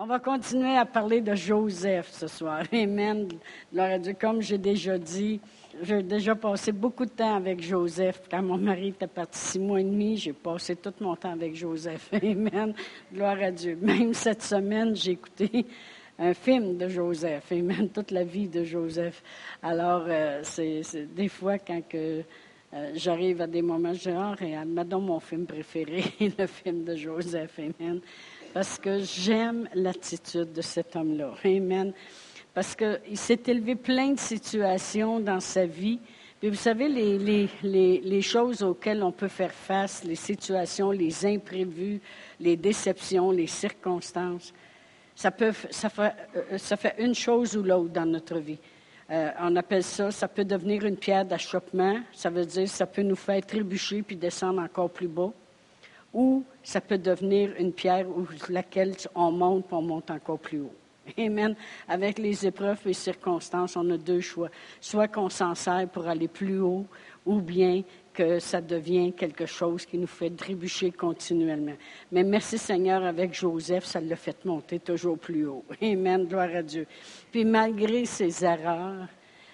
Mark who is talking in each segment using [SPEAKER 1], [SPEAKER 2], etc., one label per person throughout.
[SPEAKER 1] On va continuer à parler de Joseph ce soir. Amen. Gloire à Dieu. Comme j'ai déjà dit, j'ai déjà passé beaucoup de temps avec Joseph. Quand mon mari était parti six mois et demi, j'ai passé tout mon temps avec Joseph. Amen. Gloire à Dieu. Même cette semaine, j'ai écouté un film de Joseph. Amen. Toute la vie de Joseph. Alors, euh, c'est des fois quand euh, j'arrive à des moments genre, et admettons mon film préféré, le film de Joseph. Amen parce que j'aime l'attitude de cet homme-là. Amen. Parce qu'il s'est élevé plein de situations dans sa vie. Puis vous savez, les, choses auxquelles on peut faire face, les situations, les imprévus, les déceptions, les circonstances, ça, peut, ça, fait, euh, ça fait une chose ou l'autre dans notre vie. Euh, on appelle ça, ça peut devenir une pierre d'achoppement. Ça veut dire, ça peut nous faire trébucher puis descendre encore plus bas ou ça peut devenir une pierre où laquelle on monte, puis on monte encore plus haut. Amen. Avec les épreuves et circonstances, on a deux choix. Soit qu'on s'en sert pour aller plus haut, ou bien que ça devient quelque chose qui nous fait trébucher continuellement. Mais merci Seigneur, avec Joseph, ça l'a fait monter toujours plus haut. Amen. Gloire à Dieu. Puis malgré ses erreurs,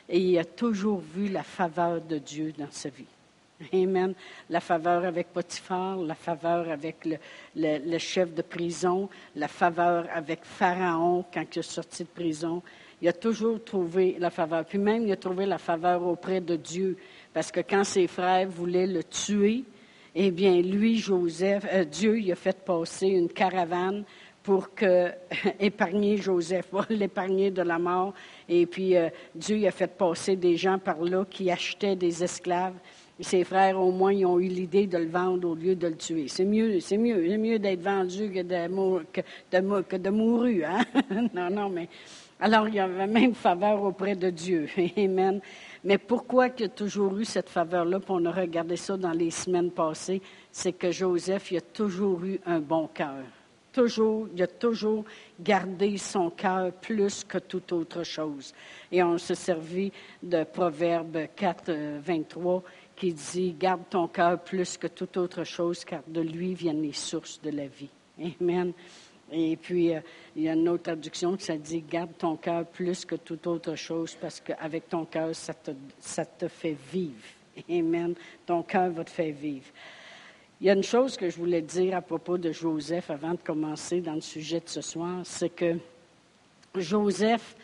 [SPEAKER 1] il a toujours vu la faveur de Dieu dans sa vie. Amen. La faveur avec Potiphar, la faveur avec le, chef de prison, la faveur avec Pharaon quand il est sorti de prison. Il a toujours trouvé la faveur. Puis même, il a trouvé la faveur auprès de Dieu. Parce que quand ses frères voulaient le tuer, eh bien, lui, Joseph, euh, Dieu, il a fait passer une caravane pour que, épargner Joseph, l'épargner de la mort. Et puis, euh, Dieu il a fait passer des gens par là qui achetaient des esclaves ses frères, au moins, ils ont eu l'idée de le vendre au lieu de le tuer. C'est mieux, c'est mieux, c'est mieux d'être vendu que de, que hein? non, non, mais alors il y avait même faveur auprès de Dieu. Amen. Mais pourquoi il y a toujours eu cette faveur-là, puis on a regardé ça dans les semaines passées, c'est que Joseph, il a toujours eu un bon cœur. Toujours, il a toujours gardé son cœur plus que toute autre chose. Et on se servit de Proverbe 4, 23 qui dit Garde ton cœur plus que toute autre chose, car de lui viennent les sources de la vie. Amen. Et puis, euh, il y a une autre traduction qui dit Garde ton cœur plus que toute autre chose, parce qu'avec ton cœur, ça te, ça te fait vivre. Amen. Ton cœur va te faire vivre. Il y a une chose que je voulais dire à propos de Joseph avant de commencer dans le sujet de ce soir, c'est que Joseph,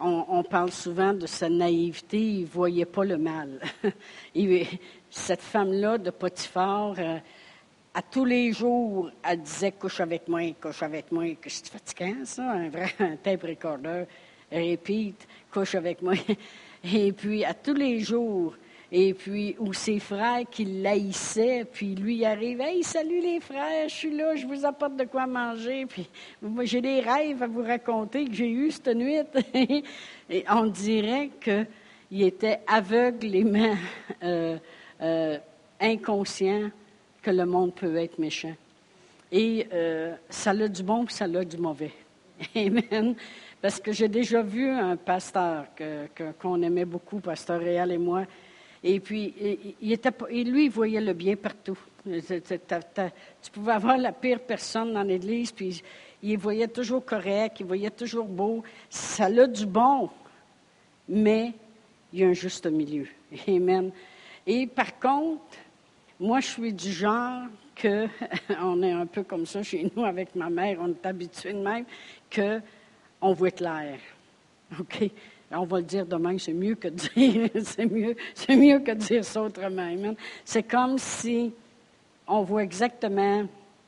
[SPEAKER 1] on, parle souvent de sa naïveté, il ne voyait pas le mal. cette femme-là de Potiphar, euh, à tous les jours, elle disait couche avec moi, couche avec moi, que c'est fatigant, ça, un vrai un tape recorder, répète, couche avec moi. Et puis, à tous les jours, et puis, ou ses frères qui l'haïssaient, puis lui il arrive, salut les frères, je suis là, je vous apporte de quoi manger, puis j'ai des rêves à vous raconter que j'ai eus cette nuit. et on dirait qu'il était aveuglément euh, euh, inconscient que le monde peut être méchant. Et euh, ça a du bon, ça a du mauvais. Amen. Parce que j'ai déjà vu un pasteur qu'on aimait beaucoup, pasteur Réal et moi, et puis, il était, lui, il voyait le bien partout. Tu pouvais avoir la pire personne dans l'Église, puis il voyait toujours correct, il voyait toujours beau. Ça a du bon, mais il y a un juste milieu. Amen. Et par contre, moi, je suis du genre que, on est un peu comme ça chez nous avec ma mère, on est habitué de même, qu'on voit clair. OK? On va le dire demain, c'est mieux que de dire, c'est mieux, que de dire ça autrement. C'est comme si on voit exactement,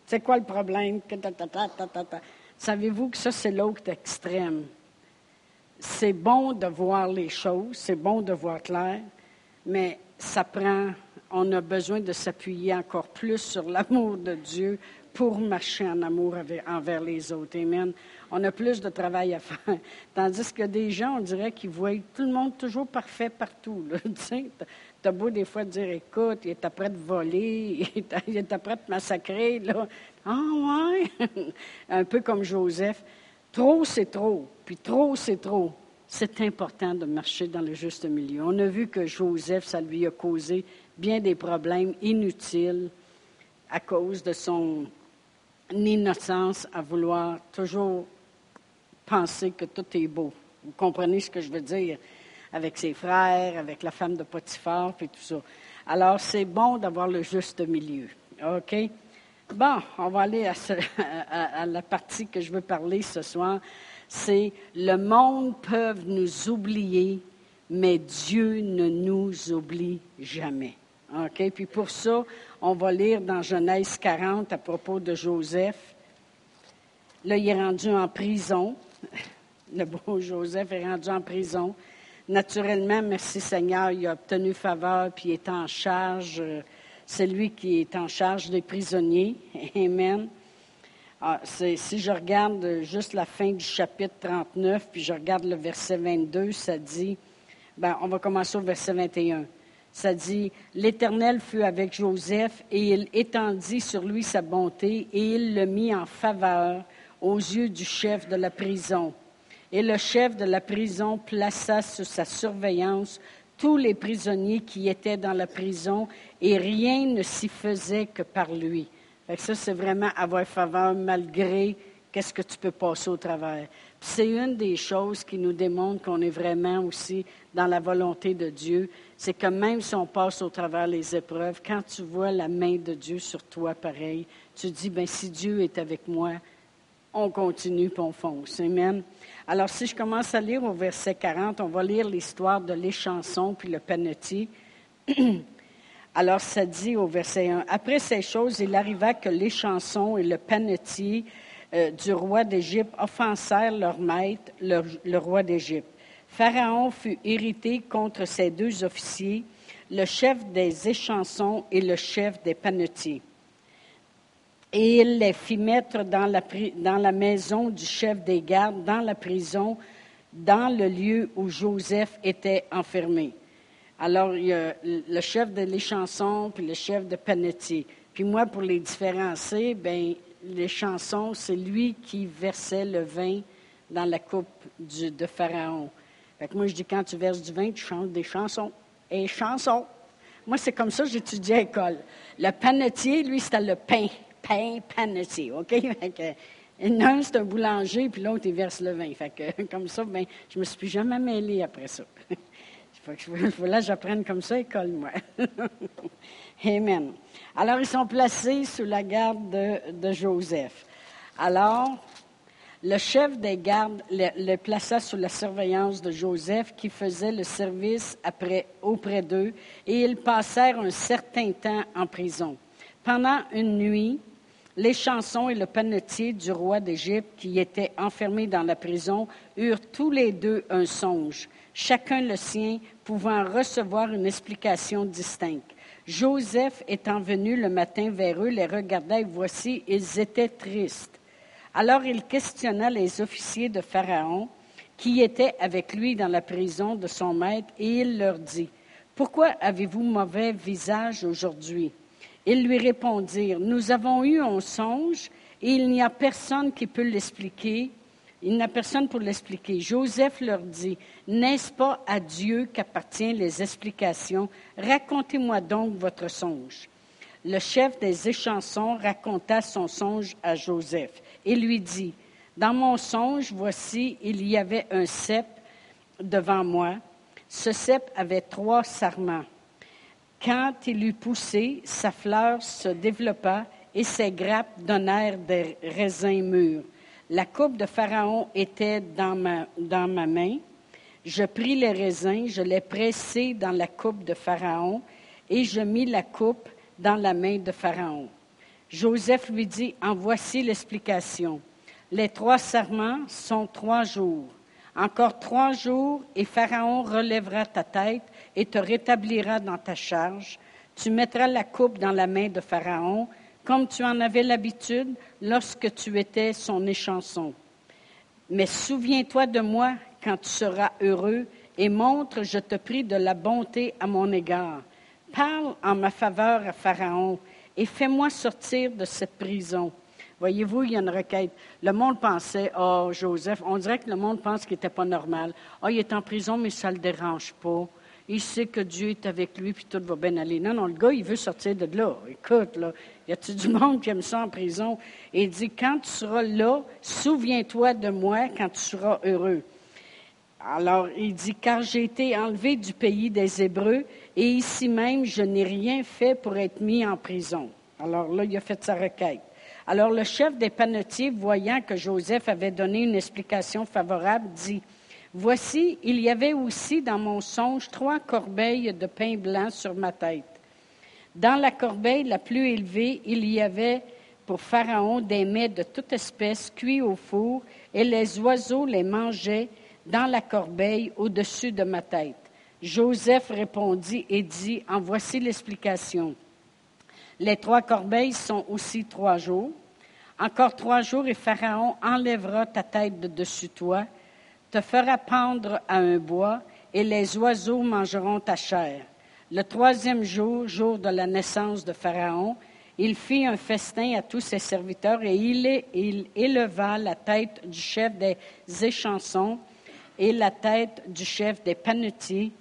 [SPEAKER 1] c'est quoi le problème, Savez-vous que ça, c'est l'autre extrême? C'est bon de voir les choses, c'est bon de voir clair, mais ça prend, on a besoin de s'appuyer encore plus sur l'amour de Dieu pour marcher en amour envers les autres. Amen on a plus de travail à faire. Tandis que des gens, on dirait qu'ils voient tout le monde toujours parfait partout. Tu as beau des fois dire, écoute, il est prêt de voler, il est prêt de massacrer. Là. Ah ouais! Un peu comme Joseph. Trop, c'est trop. Puis trop, c'est trop. C'est important de marcher dans le juste milieu. On a vu que Joseph, ça lui a causé bien des problèmes inutiles à cause de son innocence à vouloir toujours penser que tout est beau. Vous comprenez ce que je veux dire? Avec ses frères, avec la femme de Potiphar, et tout ça. Alors, c'est bon d'avoir le juste milieu. OK? Bon, on va aller à, la partie que je veux parler ce soir. C'est le monde peut nous oublier, mais Dieu ne nous oublie jamais. OK? Puis pour ça, on va lire dans Genèse 40 à propos de Joseph. Là, il est rendu en prison. Le beau Joseph est rendu en prison. Naturellement, merci Seigneur, il a obtenu faveur, puis il est en charge. Euh, c'est lui qui est en charge des prisonniers. Amen. Ah, si je regarde juste la fin du chapitre 39, puis je regarde le verset 22, ça dit, ben, on va commencer au verset 21. Ça dit, l'Éternel fut avec Joseph et il étendit sur lui sa bonté et il le mit en faveur aux yeux du chef de la prison. Et le chef de la prison plaça sous sa surveillance tous les prisonniers qui étaient dans la prison et rien ne s'y faisait que par lui. ça, c'est vraiment avoir faveur malgré qu'est-ce que tu peux passer au travers. C'est une des choses qui nous démontre qu'on est vraiment aussi dans la volonté de Dieu. C'est que même si on passe au travers les épreuves, quand tu vois la main de Dieu sur toi, pareil, tu dis, ben si Dieu est avec moi, on continue et on fonce. Amen. Alors, si je commence à lire au verset 40, on va lire l'histoire de l'échanson puis le panetier. Alors, ça dit au verset 1, Après ces choses, il arriva que l'échanson et le panetier euh, du roi d'Égypte offensèrent leur maître, le, roi d'Égypte. Pharaon fut irrité contre ces deux officiers, le chef des échansons et le chef des panetiers. Et il les fit mettre dans la, maison du chef des gardes, dans la prison, dans le lieu où Joseph était enfermé. Alors, il y a le chef de l'échanson puis le chef de panetier. Puis moi, pour les différencier, ben les chansons, c'est lui qui versait le vin dans la coupe de Pharaon. Fait moi, je dis, quand tu verses du vin, tu chantes des chansons. Et chansons. Moi, c'est comme ça que j'étudiais à l'école. Le panetier, lui, c'était le pain. Pain, panetier, OK? L'un, c'est un boulanger, puis l'autre, il verse le vin. Fait que, comme ça, ben, je me suis jamais mêlée après ça. Fait que là, j'apprenne comme ça à l'école, moi. Amen. Alors, ils sont placés sous la garde de, Joseph. Alors, le chef des gardes les, plaça sous la surveillance de Joseph, qui faisait le service auprès d'eux, et ils passèrent un certain temps en prison. Pendant une nuit, les chansons et le panetier du roi d'Égypte, qui étaient enfermés dans la prison, eurent tous les deux un songe, chacun le sien, pouvant recevoir une explication distincte. Joseph étant venu le matin vers eux, les regarda et voici, ils étaient tristes. Alors il questionna les officiers de Pharaon qui étaient avec lui dans la prison de son maître et il leur dit, Pourquoi avez-vous mauvais visage aujourd'hui? Ils lui répondirent, Nous avons eu un songe et il n'y a personne qui peut l'expliquer il n'a personne pour l'expliquer. Joseph leur dit, N'est-ce pas à Dieu qu'appartiennent les explications? Racontez-moi donc votre songe. Le chef des échansons raconta son songe à Joseph et lui dit, Dans mon songe, voici, il y avait un cep devant moi. Ce cep avait trois sarments. Quand il eut poussé, sa fleur se développa et ses grappes donnèrent des raisins mûrs. La coupe de Pharaon était dans ma, main. Je pris les raisins, je les pressai dans la coupe de Pharaon et je mis la coupe dans la main de Pharaon. Joseph lui dit, en voici l'explication. Les trois serments sont trois jours. Encore trois jours et Pharaon relèvera ta tête et te rétablira dans ta charge. Tu mettras la coupe dans la main de Pharaon comme tu en avais l'habitude lorsque tu étais son échanson. Mais souviens-toi de moi quand tu seras heureux et montre, je te prie, de la bonté à mon égard. Parle en ma faveur à Pharaon et fais-moi sortir de cette prison. Voyez-vous, il y a une requête. Le monde pensait, oh, Joseph, on dirait que le monde pense qu'il n'était pas normal. Oh, il est en prison, mais ça ne le dérange pas. il sait que Dieu est avec lui, puis tout va bien aller. Non, non, le gars, il veut sortir de là. Écoute, là, y a-t-il du monde qui aime ça en prison? Il dit, quand tu seras là, souviens-toi de moi quand tu seras heureux. Alors, il dit, car j'ai été enlevé du pays des Hébreux, et ici même, je n'ai rien fait pour être mis en prison. Alors là, il a fait sa requête. Alors le chef des panetiers, voyant que Joseph avait donné une explication favorable, dit, Voici, il y avait aussi dans mon songe trois corbeilles de pain blanc sur ma tête. Dans la corbeille la plus élevée, il y avait pour Pharaon des mets de toute espèce cuits au four, et les oiseaux les mangeaient dans la corbeille au-dessus de ma tête. Joseph répondit et dit, En voici l'explication. Les trois corbeilles sont aussi trois jours. Encore trois jours et Pharaon enlèvera ta tête de dessus toi te fera pendre à un bois, et les oiseaux mangeront ta chair. Le troisième jour, jour de la naissance de Pharaon, il fit un festin à tous ses serviteurs et il, éleva la tête du chef des échansons et la tête du chef des panetiers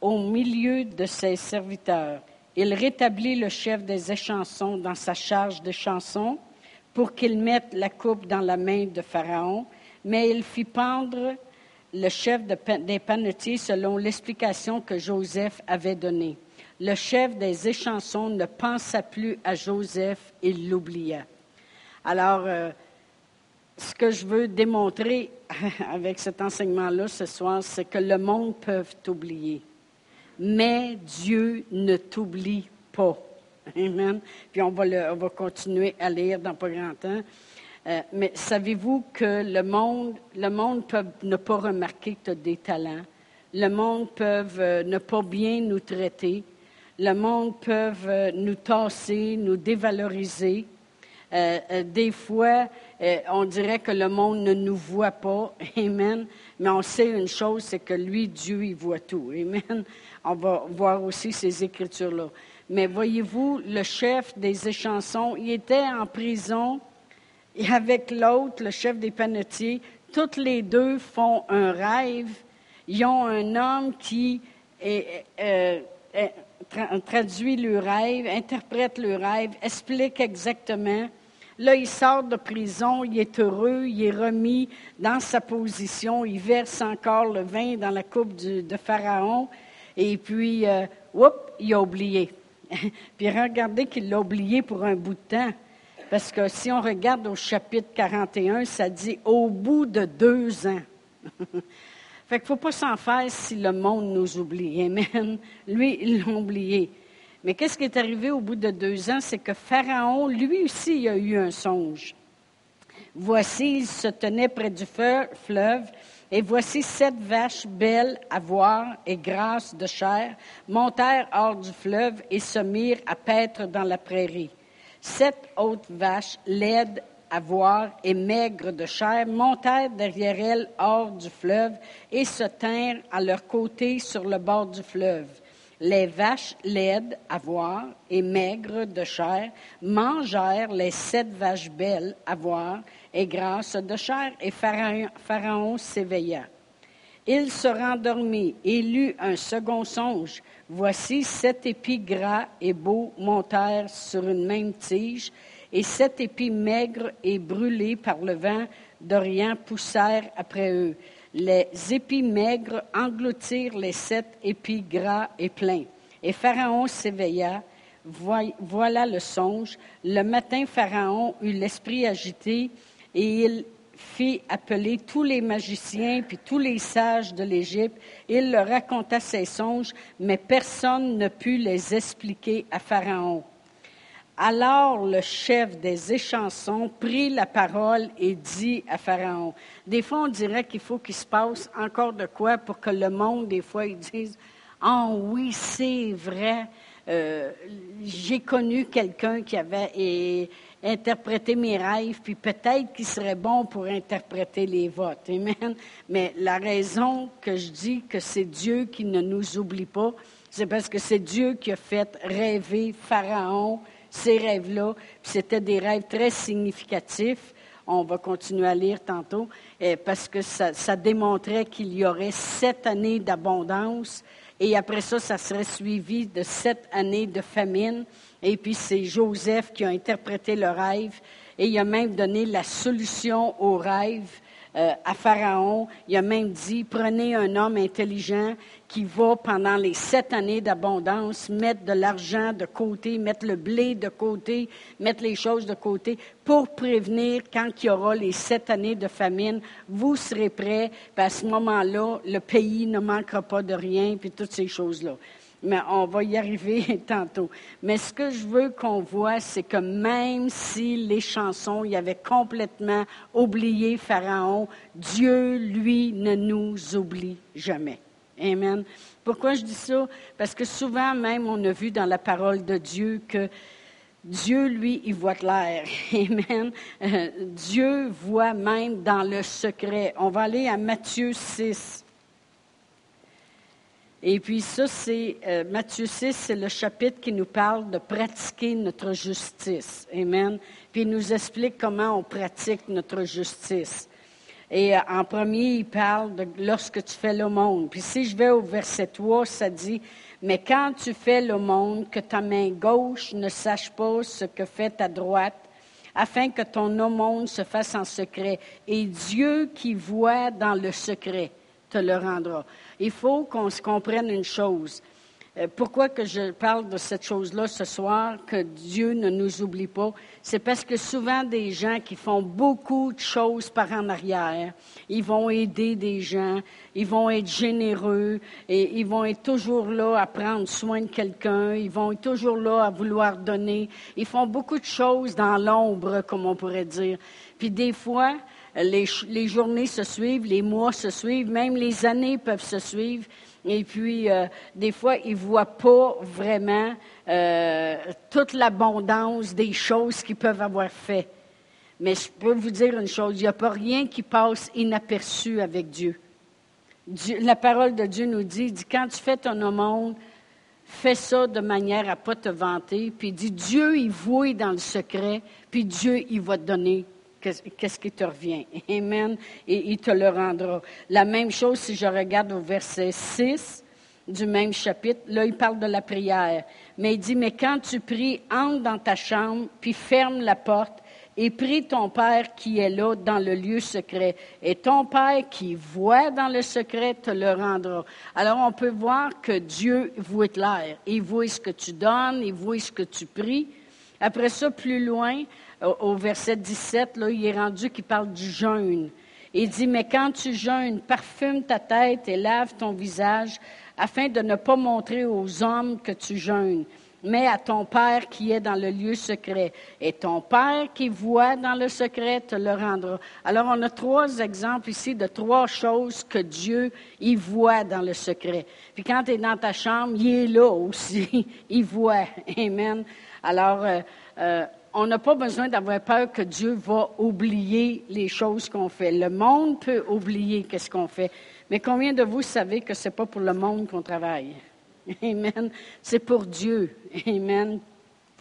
[SPEAKER 1] au milieu de ses serviteurs. Il rétablit le chef des échansons dans sa charge de chansons pour qu'il mette la coupe dans la main de Pharaon mais il fit pendre le chef des panetiers selon l'explication que Joseph avait donnée. Le chef des échansons ne pensa plus à Joseph, il l'oublia. Alors, euh, ce que je veux démontrer avec cet enseignement-là ce soir, c'est que le monde peut t'oublier, mais Dieu ne t'oublie pas. Amen. Puis on va, on va continuer à lire dans pas grand temps. Euh, mais savez-vous que le monde, le monde peut ne pas remarquer que tu as des talents. Le monde peut euh, ne pas bien nous traiter. Le monde peut euh, nous tasser, nous dévaloriser. des fois, on dirait que le monde ne nous voit pas. Amen. Mais on sait une chose, c'est que lui, Dieu, il voit tout. Amen. On va voir aussi ces écritures-là. Mais voyez-vous, le chef des échansons, il était en prison et avec l'autre, le chef des panetiers, toutes les deux font un rêve. Ils ont un homme qui euh, traduit le rêve, interprète le rêve, explique exactement. Là, il sort de prison, il est heureux, il est remis dans sa position, il verse encore le vin dans la coupe de Pharaon, et puis, euh, il a oublié. puis regardez qu'il l'a oublié pour un bout de temps. Parce que si on regarde au chapitre 41, ça dit au bout de deux ans. fait qu'il ne faut pas s'en faire si le monde nous oublie. Amen. Lui, il l'a oublié. Mais qu'est-ce qui est arrivé au bout de deux ans? C'est que Pharaon, lui aussi, a eu un songe. Voici, il se tenait près du fleuve, et voici sept vaches belles à voir et grasses de chair montèrent hors du fleuve et se mirent à paître dans la prairie. Sept autres vaches, laides à voir et maigres de chair, montèrent derrière elles hors du fleuve et se tinrent à leur côté sur le bord du fleuve. Les vaches laides à voir et maigres de chair mangèrent les sept vaches belles à voir et grasses de chair, et Pharaon, s'éveilla. Il se rendormit et lut un second songe. Voici sept épis gras et beaux montèrent sur une même tige, et sept épis maigres et brûlés par le vent d'Orient poussèrent après eux. Les épis maigres engloutirent les sept épis gras et pleins. Et Pharaon s'éveilla. Voilà le songe. Le matin, Pharaon eut l'esprit agité et il fit appeler tous les magiciens puis tous les sages de l'Égypte. Il leur raconta ses songes, mais personne ne put les expliquer à Pharaon. Alors le chef des échansons prit la parole et dit à Pharaon, des fois on dirait qu'il faut qu'il se passe encore de quoi pour que le monde, des fois, ils disent, ah oh, oui, c'est vrai, euh, j'ai connu quelqu'un qui avait... Et, interpréter mes rêves, puis peut-être qu'il serait bon pour interpréter les votes. Amen. Mais la raison que je dis que c'est Dieu qui ne nous oublie pas, c'est parce que c'est Dieu qui a fait rêver Pharaon ces rêves-là. C'était des rêves très significatifs. On va continuer à lire tantôt, parce que ça, ça démontrait qu'il y aurait sept années d'abondance Et après ça, ça serait suivi de sept années de famine. Et puis c'est Joseph qui a interprété le rêve. Et il a même donné la solution au rêve. Euh, à Pharaon. Il a même dit, prenez un homme intelligent qui va pendant les sept années d'abondance mettre de l'argent de côté, mettre le blé de côté, mettre les choses de côté pour prévenir quand il y aura les sept années de famine, vous serez prêts, puis à ce moment-là, le pays ne manquera pas de rien, puis toutes ces choses-là mais on va y arriver tantôt. Mais ce que je veux qu'on voit, c'est que même si les chansons y avaient complètement oublié Pharaon, Dieu, lui, ne nous oublie jamais. Amen. Pourquoi je dis ça? Parce que souvent même, on a vu dans la parole de Dieu que Dieu, lui, il voit clair. Amen. Euh, Dieu voit même dans le secret. On va aller à Matthieu 6. Et puis ça, c'est euh, Matthieu 6, c'est le chapitre qui nous parle de pratiquer notre justice. Amen. Puis il nous explique comment on pratique notre justice. Et euh, en premier, il parle de lorsque tu fais monde. Puis si je vais au verset 3, ça dit, mais quand tu fais monde, que ta main gauche ne sache pas ce que fait ta droite, afin que ton aumône se fasse en secret. Et Dieu qui voit dans le secret te le rendra il faut qu'on se comprenne une chose. Euh, pourquoi que je parle de cette chose-là ce soir, que Dieu ne nous oublie pas? C'est parce que souvent des gens qui font beaucoup de choses par en arrière, ils vont aider des gens, ils vont être généreux et ils vont être toujours là à prendre soin de quelqu'un, ils vont être toujours là à vouloir donner. Ils font beaucoup de choses dans l'ombre, comme on pourrait dire. Puis des fois, les, journées se suivent, les mois se suivent, même les années peuvent se suivre. Et puis, euh, des fois, ils ne voient pas vraiment euh, toute l'abondance des choses qu'ils peuvent avoir fait. Mais je peux vous dire une chose, il n'y a pas rien qui passe inaperçu avec Dieu. La parole de Dieu nous dit, dit, quand tu fais ton monde, fais ça de manière à ne pas te vanter. Puis dit, Dieu, il voit dans le secret, puis Dieu, il va te donner qu'est-ce qui te revient? Amen. Et il te le rendra. La même chose si je regarde au verset 6 du même chapitre. Là, il parle de la prière. Mais il dit, mais quand tu pries, entre dans ta chambre, puis ferme la porte et prie ton Père qui est là dans le lieu secret. Et ton Père qui voit dans le secret te le rendra. Alors on peut voir que Dieu voit clair. Il voit ce que tu donnes, il voit ce que tu pries. Après ça, plus loin, au, verset 17, là, il est rendu qu'il parle du jeûne. Il dit, mais quand tu jeûnes, parfume ta tête et lave ton visage afin de ne pas montrer aux hommes que tu jeûnes, mais à ton Père qui est dans le lieu secret. Et ton Père qui voit dans le secret te le rendra. Alors, on a trois exemples ici de trois choses que Dieu, y voit dans le secret. Puis quand tu es dans ta chambre, il est là aussi. il voit. Amen. Alors, euh, euh, on n'a pas besoin d'avoir peur que Dieu va oublier les choses qu'on fait. Le monde peut oublier qu'est-ce qu'on fait. Mais combien de vous savez que ce n'est pas pour le monde qu'on travaille? Amen. C'est pour Dieu. Amen.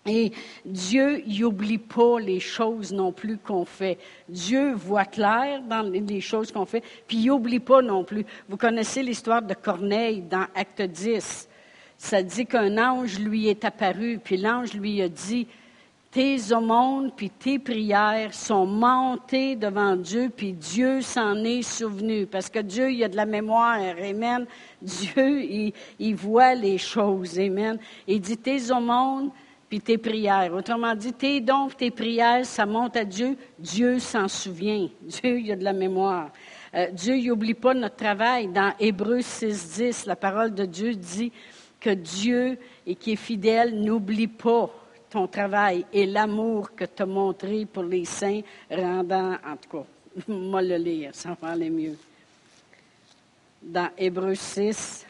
[SPEAKER 1] Et Dieu n'oublie pas les choses non plus qu'on fait. Dieu voit clair dans les choses qu'on fait, puis il n'oublie pas non plus. Vous connaissez l'histoire de Corneille dans Acte 10. Ça dit qu'un ange lui est apparu, puis l'ange lui a dit, tes aumônes puis tes prières sont montées devant Dieu, puis Dieu s'en est souvenu. Parce que Dieu, il a de la mémoire. Amen. Dieu, il, voit les choses. Amen. Il dit tes aumônes puis tes prières. Autrement dit, tes dons, tes prières, ça monte à Dieu. Dieu s'en souvient. Dieu, il a de la mémoire. Euh, Dieu, il n'oublie pas notre travail. Dans Hébreux 6, 10, la parole de Dieu dit que Dieu, et qui est fidèle, n'oublie pas ton travail et l'amour que tu as montré pour les saints, rendant, en tout cas, moi le lire, ça va aller mieux. Dans Hébreu 6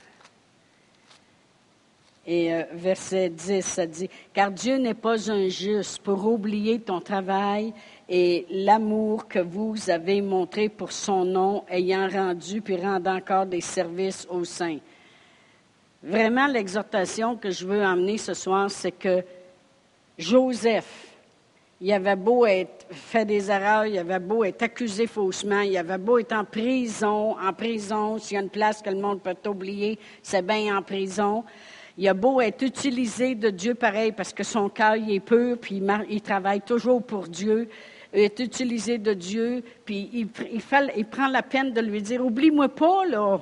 [SPEAKER 1] et euh, verset 10, ça dit, Car Dieu n'est pas injuste pour oublier ton travail et l'amour que vous avez montré pour son nom, ayant rendu puis rendant encore des services aux saints. Vraiment, l'exhortation que je veux amener ce soir, c'est que Joseph, il avait beau être fait des erreurs, il avait beau être accusé faussement, il avait beau être en prison, en prison, s'il y a une place que le monde peut oublier, c'est bien en prison. Il a beau être utilisé de Dieu pareil parce que son cœur est pur, puis il, travaille toujours pour Dieu, il est utilisé de Dieu, puis il, il, il prend la peine de lui dire, oublie-moi pas, là.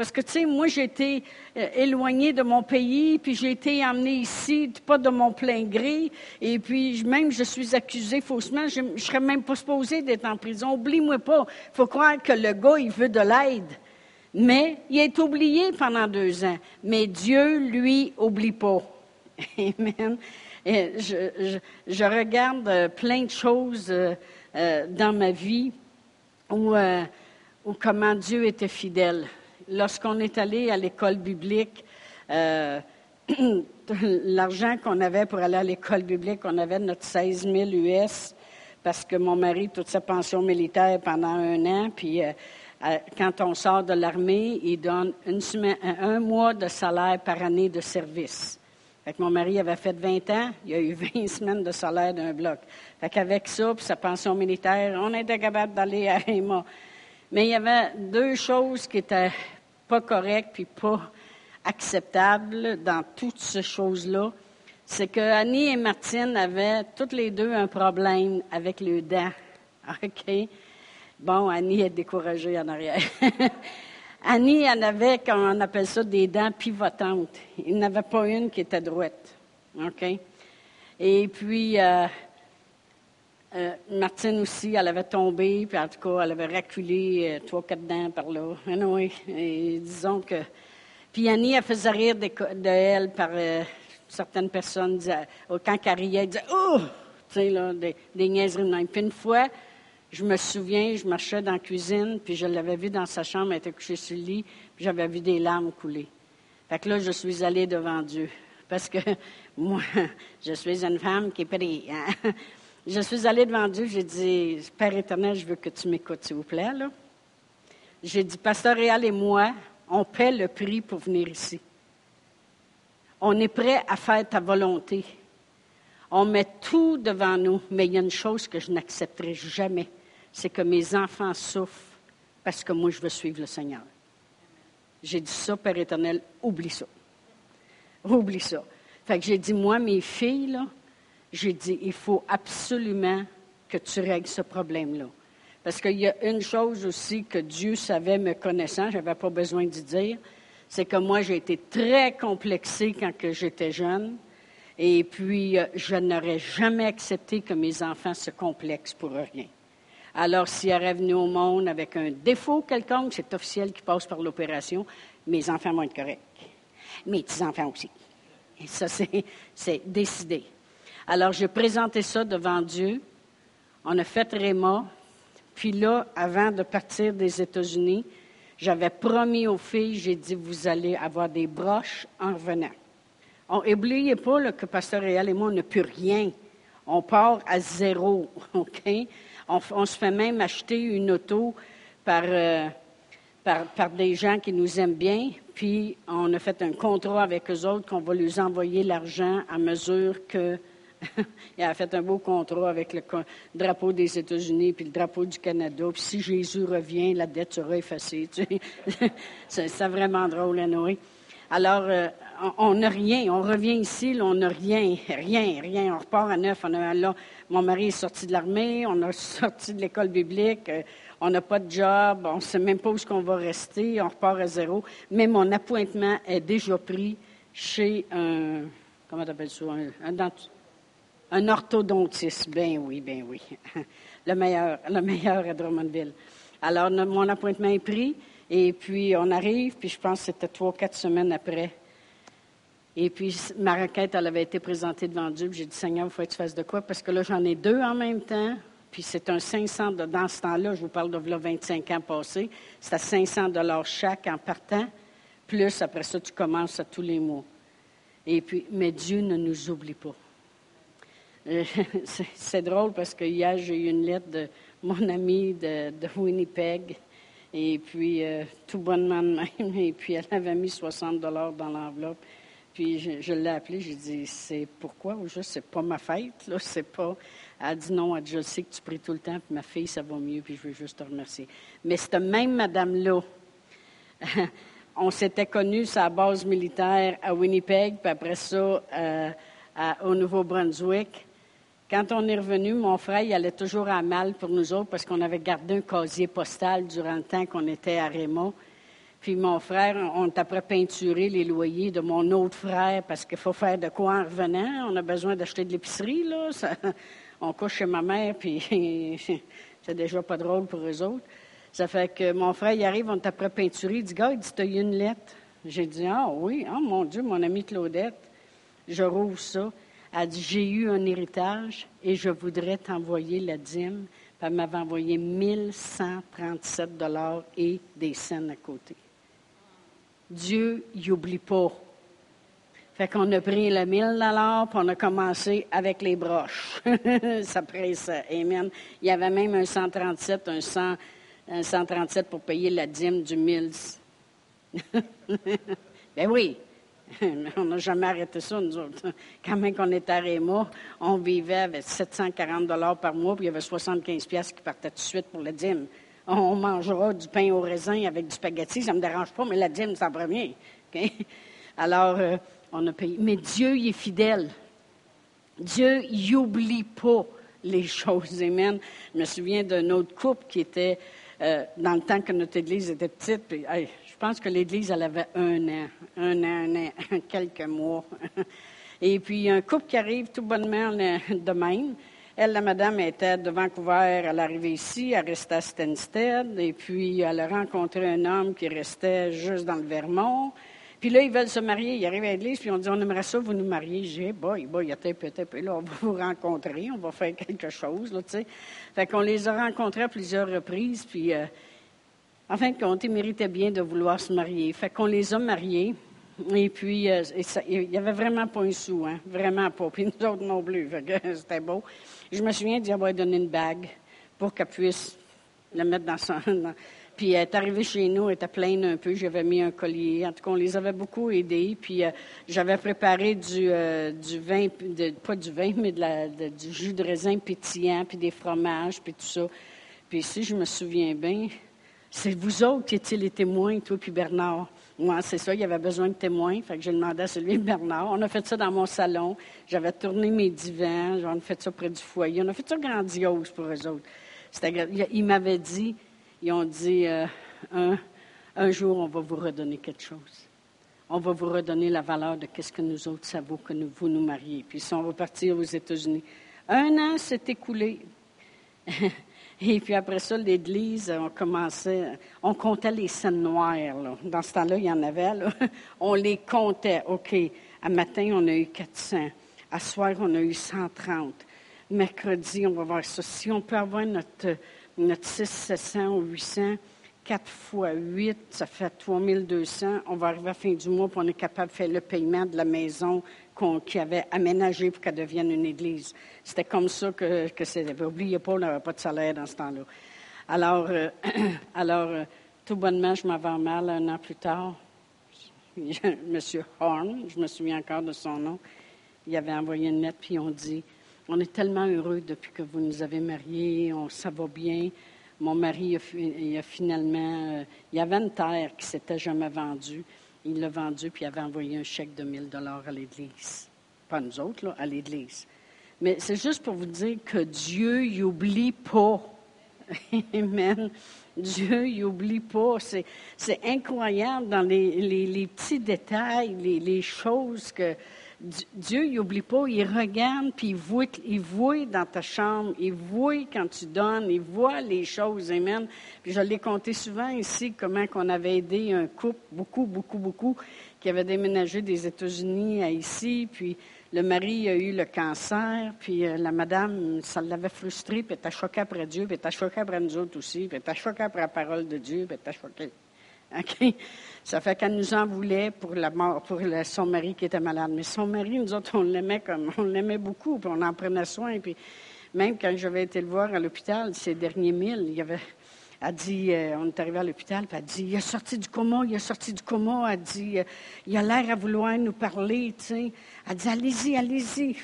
[SPEAKER 1] Parce que, tu sais, moi, j'ai été euh, éloignée de mon pays, puis j'ai été emmenée ici, pas de mon plein gré, et puis même je suis accusée faussement, je ne serais même pas supposée d'être en prison. Oublie-moi pas. Il faut croire que le gars, il veut de l'aide. Mais il est oublié pendant deux ans. Mais Dieu, lui, oublie pas. Amen. Je, regarde euh, plein de choses euh, dans ma vie où comment Dieu était fidèle lorsqu'on est allé à l'école biblique, euh, l'argent qu'on avait pour aller à l'école biblique, on avait notre 16 000 US parce que mon mari, toute sa pension militaire pendant un an, puis euh, euh, quand on sort de l'armée, il donne un mois de salaire par année de service. Fait mon mari avait fait 20 ans, il a eu 20 semaines de salaire d'un bloc. Fait qu'avec ça, puis sa pension militaire, on était capable d'aller à Emma. Mais il y avait deux choses qui étaient pas correct puis pas acceptable dans toutes ces choses-là, c'est que Annie et Martine avaient toutes les deux un problème avec le dents. OK? Bon, Annie est découragée en arrière. Annie en avait, comme on appelle ça, des dents pivotantes. Il n'y avait pas une qui était droite. OK? Et puis, euh, Martine aussi, elle avait tombé, puis en tout cas, elle avait reculé euh, trois, quatre dents par là. oui, et disons que. Puis Annie, elle faisait rire de, elle par euh, certaines personnes. quand elle riait, elle disait Oh! Tu sais, là, des, des niaiseries de. Puis une fois, je me souviens, je marchais dans la cuisine, puis je l'avais vue dans sa chambre, elle était couchée sur le lit, puis j'avais vu des larmes couler. Fait que là, je suis allée devant Dieu. Parce que moi, je suis une femme qui est prise. Hein? Je suis allée devant Dieu, j'ai dit, Père éternel, je veux que tu m'écoutes, s'il vous plaît. J'ai dit, Pasteur Réal et moi, on paie le prix pour venir ici. On est prêt à faire ta volonté. On met tout devant nous, mais il y a une chose que je n'accepterai jamais, c'est que mes enfants souffrent parce que moi, je veux suivre le Seigneur. J'ai dit ça, Père éternel, oublie ça. Oublie ça. Fait que j'ai dit, moi, mes filles, j'ai dit, il faut absolument que tu règles ce problème-là. Parce qu'il y a une chose aussi que Dieu savait me connaissant, je n'avais pas besoin d'y dire, c'est que moi, j'ai été très complexée quand j'étais jeune. Et puis, euh, je n'aurais jamais accepté que mes enfants se complexent pour rien. Alors, s'ils auraient venu au monde avec un défaut quelconque, c'est officiel qui passe par l'opération, mes enfants vont être corrects. Mes petits-enfants aussi. Et ça, c'est décidé. Alors, j'ai présenté ça devant Dieu. On a fait Réma. Puis là, avant de partir des États-Unis, j'avais promis aux filles, j'ai dit, vous allez avoir des broches en revenant. N'oubliez pas que Pasteur Réal et moi, on n'a plus rien. On part à zéro, OK? On, se fait même acheter une auto par, euh, par, par, des gens qui nous aiment bien. Puis, on a fait un contrat avec eux autres qu'on va leur envoyer l'argent à mesure que il a fait un beau contrat avec le drapeau des États-Unis puis le drapeau du Canada. Puis si Jésus revient, la dette sera effacée. c'est vraiment drôle, Noé. Alors, euh, on n'a rien. On revient ici, on n'a rien, rien, rien. On repart à neuf. On a, là, mon mari est sorti de l'armée, on a sorti de l'école biblique, euh, on n'a pas de job, on ne sait même pas où on va rester, on repart à zéro. Mais mon appointement est déjà pris chez un, comment t'appelles ça, un, un, un orthodontiste, ben oui, ben oui. Le meilleur, le meilleur à Drummondville. Alors, mon appointement est pris, et puis on arrive, puis je pense que c'était trois, quatre semaines après. Et puis, ma requête, elle avait été présentée devant Dieu, j'ai dit, Seigneur, il faut que tu fasses de quoi? Parce que là, j'en ai deux en même temps, puis c'est un 500, de, dans ce temps-là, je vous parle de 25 ans passés, c'est à 500 dollars chaque en partant, plus après ça, tu commences à tous les mois. Et puis, mais Dieu ne nous oublie pas. Euh, c'est drôle parce que hier, j'ai eu une lettre de mon ami de, Winnipeg. Et puis, euh, tout bonnement de même. Et puis, elle avait mis 60 dollars dans l'enveloppe. Puis, je, l'ai appelée, j'ai dit, c'est pourquoi? Ou juste, c'est pas ma fête, là, c'est pas... Elle a dit non, elle dit, je sais que tu pries tout le temps, puis ma fille, ça va mieux, puis je veux juste te remercier. Mais cette même madame-là, on s'était connus la base militaire à Winnipeg, puis après ça, euh, au Nouveau-Brunswick. Quand on est revenu, mon frère, il allait toujours à mal pour nous autres parce qu'on avait gardé un casier postal durant le temps qu'on était à Raymond. Puis mon frère, on est après peinturer les loyers de mon autre frère parce qu'il faut faire de quoi en revenant. On a besoin d'acheter de l'épicerie, là. on couche chez ma mère, puis c'est déjà pas drôle pour eux autres. Ça fait que mon frère, il arrive, on est après peinturer. Il dit, gars, il dit, t'as eu une lettre? J'ai dit, ah oui, oh mon Dieu, mon amie Claudette. Je rouvre ça. Elle dit, j'ai eu un héritage et je voudrais t'envoyer la dîme. Elle m'avait envoyé 1137 dollars et des scènes à côté. Dieu, il n'oublie pas. Fait qu'on a pris le 1000 dollars, puis on a commencé avec les broches. ça presse, amen. Il y avait même un 137, un, 100, un 137 pour payer la dîme du 1000. ben oui, on n'a jamais arrêté ça, nous autres. Quand même qu'on était à Réma, on vivait avec 740 dollars par mois, puis il y avait 75 pièces qui partaient tout de suite pour la dîme. On mangera du pain au raisin avec du spaghetti, ça ne me dérange pas, mais la dîme, c'est en premier. Alors, euh, on a payé. Mais Dieu, il est fidèle. Dieu, il n'oublie pas les choses. Amen. Je me souviens d'un autre couple qui était, euh, dans le temps que notre Église était petite, pense que l'Église, elle avait un an, un an, un an, quelques mois. Et puis, un couple qui arrive tout bonnement de même. Elle, la madame, était de Vancouver. Elle arrivée ici, elle restait à Stansted. Et puis, elle a rencontré un homme qui restait juste dans le Vermont. Puis là, ils veulent se marier. Ils arrivent à l'église, puis on dit, on aimerait ça vous nous marier. J'ai dit, boy, boy, il y a peut-être, là, on va vous rencontrer, on va faire quelque chose, là, tu sais. Fait qu'on les a rencontrés à plusieurs reprises, puis euh, en fin de compte, ils méritaient bien de vouloir se marier. Fait qu'on les a mariés. Et puis, euh, il n'y avait vraiment pas un sou, hein? Vraiment pas. Puis nous autres non plus. C'était beau. Je me souviens d'y avoir donné une bague pour qu'elle puisse la mettre dans son. Puis elle est arrivée chez nous, elle était pleine un peu. J'avais mis un collier. En tout cas, on les avait beaucoup aidés. Puis euh, j'avais préparé du, euh, du vin, pas du vin, mais du jus de raisin pétillant, puis des fromages, puis tout ça. Puis si je me souviens bien, c'est vous autres qui étiez les témoins, toi puis Bernard. Moi, c'est ça, il y avait besoin de témoins. Fait que j'ai demandé à celui de Bernard. On a fait ça dans mon salon. J'avais tourné mes divans. On a fait ça près du foyer. On a fait ça grandiose pour eux autres. Ils m'avaient dit, ils ont dit, euh, un, jour, on va vous redonner quelque chose. On va vous redonner la valeur de qu'est-ce que nous autres, ça vaut que vous nous mariez. Puis ils sont repartis aux États-Unis. Un an s'est écoulé. Et puis après ça, l'Église, on commençait, on comptait les scènes noires. Dans ce temps-là, il y en avait. On les comptait. OK, à matin, on a eu 400. À soir, on a eu 130. Mercredi, on va voir ça. Si on peut avoir notre, notre 6, 700 ou 800, 4 fois 8, ça fait 3200. On va arriver à la fin du mois, puis on est capable de faire le paiement de la maison qui avait aménagé pour qu'elle devienne une église. C'était comme ça que, que c'était. N'oubliez pas, on n'avait pas de salaire dans ce temps-là. Alors, euh, alors euh, tout bonnement, je m'avais mal un an plus tard. Monsieur Horn, je me souviens encore de son nom, il avait envoyé une lettre, puis on dit On est tellement heureux depuis que vous nous avez mariés, on, ça va bien. Mon mari, il a, finalement. Euh, il y avait une terre qui s'était jamais vendue. Il l'a vendu, puis il avait envoyé un chèque de 1000 dollars à l'Église. Pas nous autres, là, à l'Église. Mais c'est juste pour vous dire que Dieu, n'oublie pas. Amen. Dieu, n'oublie pas. C'est, incroyable dans les, petits détails, les choses que, Dieu, il n'oublie pas, il regarde, puis il voit, il dans ta chambre, il voit quand tu donnes, il voit les choses, amen. Puis je l'ai compté souvent ici, comment qu'on avait aidé un couple, beaucoup, beaucoup, beaucoup, qui avait déménagé des États-Unis à ici, puis le mari a eu le cancer, puis euh, la madame, ça l'avait frustré, puis elle était choquée après Dieu, puis elle était choquée après nous autres aussi, puis elle était choquée après la parole de Dieu, puis elle était choquée. OK? Ça fait qu'elle nous en voulait pour la mort, pour son mari qui était malade. Mais son mari, nous autres, on l'aimait comme, on l'aimait beaucoup, puis on en prenait soin. Puis même quand j'avais été le voir à l'hôpital, ces derniers mille, il y avait, Elle dit, euh, on est arrivé à l'hôpital, puis elle dit, il est sorti du coma, il est sorti du coma. Elle dit, euh, il a l'air à vouloir nous parler, tu sais. Dit, allez-y, allez-y.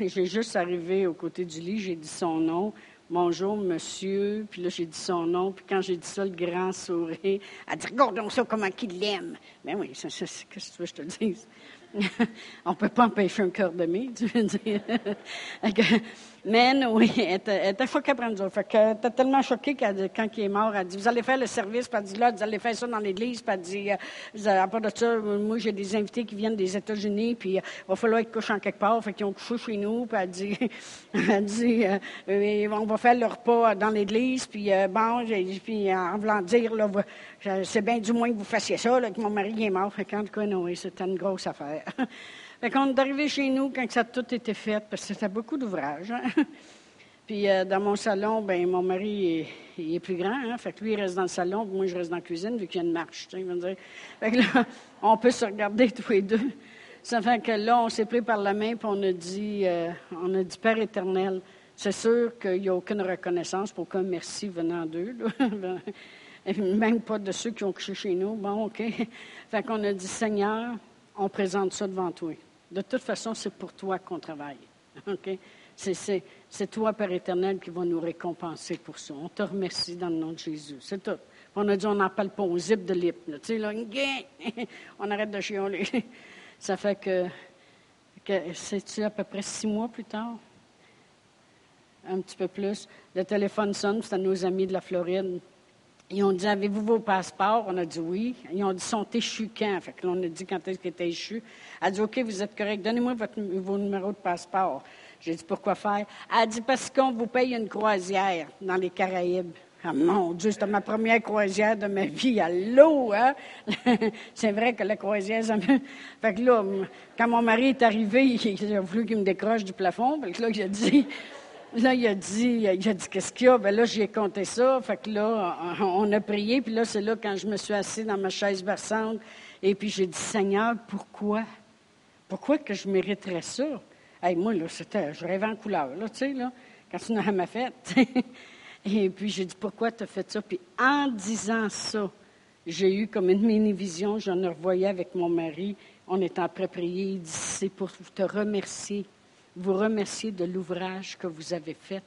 [SPEAKER 1] J'ai juste arrivé au côté du lit, j'ai dit son nom. Bonjour, monsieur. Puis là, j'ai dit son nom. Puis quand j'ai dit ça, le grand sourire, elle dit, regardons ça, comment qu'il l'aime. Ben oui, qu'est-ce que tu veux que je te dise? on ne peut pas empêcher un cœur de mie, tu veux dire. Mais oui, elle était, choquée après nous Fait que, elle était tellement choquée quand il est mort, elle dit, vous allez faire le service, puis elle dit, là, vous allez faire ça dans l'église, puis elle dit, euh, à part de ça, moi, j'ai des invités qui viennent des États-Unis, puis euh, il va falloir qu'ils couchent en quelque part, fait qu'ils ont couché chez nous, puis elle dit, elle dit, euh, on va faire le repas dans l'église, puis bon, puis en voulant dire, là, c'est bien du moins que vous fassiez ça, là, que mon mari est mort. Fait qu'en tout cas, non, c'était une grosse affaire. Fait qu'on est arrivé chez nous quand ça a tout été fait, parce que c'était beaucoup d'ouvrages. Hein. Puis euh, dans mon salon, ben mon mari est, plus grand, hein. fait que lui il reste dans le salon, moi je reste dans la cuisine vu qu'il y a une marche. Sais, fait là, on peut se regarder tous les deux. Ça que là, on s'est pris par la main puis on a dit, euh, on a dit Père éternel. C'est sûr qu'il n'y a aucune reconnaissance, pour aucun merci venant d'eux. Même pas de ceux qui ont couché chez nous. Bon, OK. Fait qu'on a dit Seigneur, on présente ça devant toi. De toute façon, c'est pour toi qu'on travaille. C'est toi, Père éternel, qui va nous récompenser pour ça. On te remercie dans le nom de Jésus. C'est tout. On a dit, on n'appelle pas au zip de lip. On arrête de chialer. Ça fait que, que c'est-tu à peu près six mois plus tard? Un petit peu plus. Le téléphone sonne, c'est à nos amis de la Floride. Ils ont dit Avez-vous vos passeports? On a dit oui. Ils ont dit Sont échus quand Fait que là, on a dit quand est-ce qu'ils étaient échus. Elle a dit OK, vous êtes correct, donnez-moi vos numéros de passeport. J'ai dit Pourquoi faire? Elle a dit Parce qu'on vous paye une croisière dans les Caraïbes. Ah, mon Dieu, c'était ma première croisière de ma vie l'eau, hein? C'est vrai que la croisière, ça me... Fait que là, quand mon mari est arrivé, il a voulu qu'il me décroche du plafond. Fait que là, j'ai dit, Là, il a dit, il a dit, qu'est-ce qu'il y a? Ben là, j'ai compté ça. Fait que là, on a prié. Puis là, c'est là quand je me suis assise dans ma chaise berçante. Et puis j'ai dit, Seigneur, pourquoi? Pourquoi que je mériterais ça? Hey, moi, là, c'était, je rêvais en couleur, là, tu sais, là, quand tu à ma fête. Et puis j'ai dit, pourquoi tu as fait ça? Puis en disant ça, j'ai eu comme une mini-vision. J'en revoyais avec mon mari. On était après prier. Il dit, c'est pour te remercier vous remercier de l'ouvrage que vous avez fait,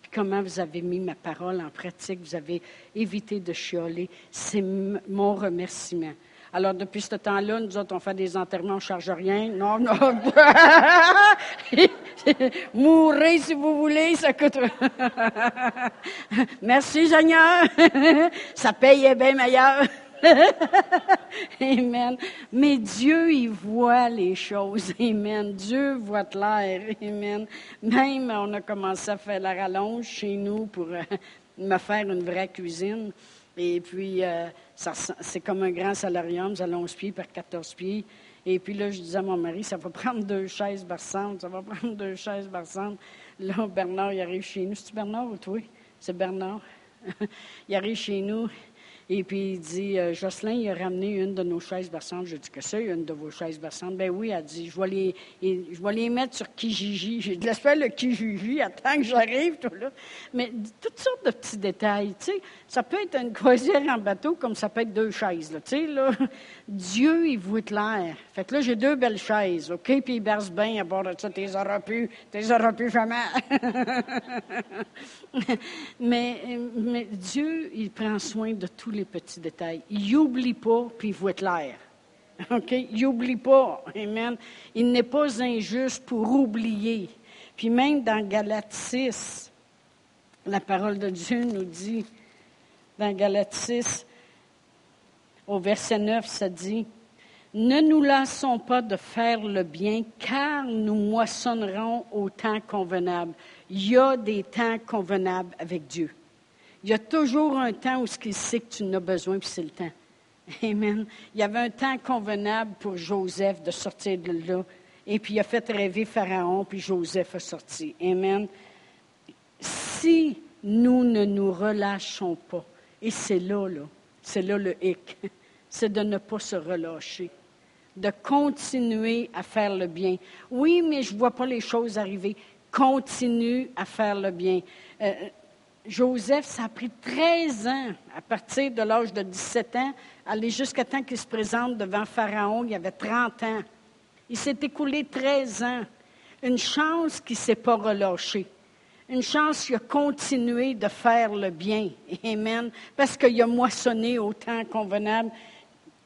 [SPEAKER 1] puis comment vous avez mis ma parole en pratique, vous avez évité de chioler. C'est mon remerciement. Alors, depuis ce temps-là, nous autres, on fait des enterrements, on ne charge rien. Non, non. Mourrez si vous voulez, ça coûte. Merci, Seigneur. ça paye bien meilleur. Amen. Mais Dieu, il voit les choses. Amen. Dieu voit clair. Amen. Même, on a commencé à faire la rallonge chez nous pour euh, me faire une vraie cuisine. Et puis, euh, c'est comme un grand salarium, ça 11 pieds par 14 pieds. Et puis là, je disais à mon mari, ça va prendre deux chaises barçantes, ça va prendre deux chaises barçantes. Là, Bernard, il arrive chez nous. C'est-tu Bernard ou toi? C'est Bernard. il arrive chez nous. Et puis il dit, euh, Jocelyn, il a ramené une de nos chaises berçantes. Je dis, que c'est une de vos chaises berçantes? Ben oui, elle dit, je vais les, je vais les mettre sur Kijiji. J'ai laisse faire le Kijiji, attends que j'arrive, tout là. Mais toutes sortes de petits détails, tu sais. Ça peut être une croisière en bateau comme ça peut être deux chaises, là. Dieu, il vous l'air. Fait que là, j'ai deux belles chaises, OK? Puis il berce bien à bord de ça. T'es auras pu, t'es auras pu jamais. mais, mais Dieu, il prend soin de tous les petits détails. Il n'oublie pas, puis il voit l'air. OK? Il n'oublie pas. Amen. Il n'est pas injuste pour oublier. Puis même dans Galates 6, la parole de Dieu nous dit, dans Galates 6, au verset 9, ça dit, Ne nous lassons pas de faire le bien, car nous moissonnerons au temps convenable. Il y a des temps convenables avec Dieu. Il y a toujours un temps où ce qu'il sait que tu en as besoin, puis c'est le temps. Amen. Il y avait un temps convenable pour Joseph de sortir de là. Et puis il a fait rêver Pharaon, puis Joseph a sorti. Amen. Si nous ne nous relâchons pas, et c'est là, c'est là le hic, c'est de ne pas se relâcher, de continuer à faire le bien. Oui, mais je ne vois pas les choses arriver. Continue à faire le bien. Euh, Joseph, ça a pris 13 ans, à partir de l'âge de 17 ans, aller jusqu'à temps qu'il se présente devant Pharaon. Il y avait 30 ans. Il s'est écoulé 13 ans. Une chance qu'il ne s'est pas relâché. Une chance qu'il a continué de faire le bien. Amen. Parce qu'il a moissonné au temps convenable.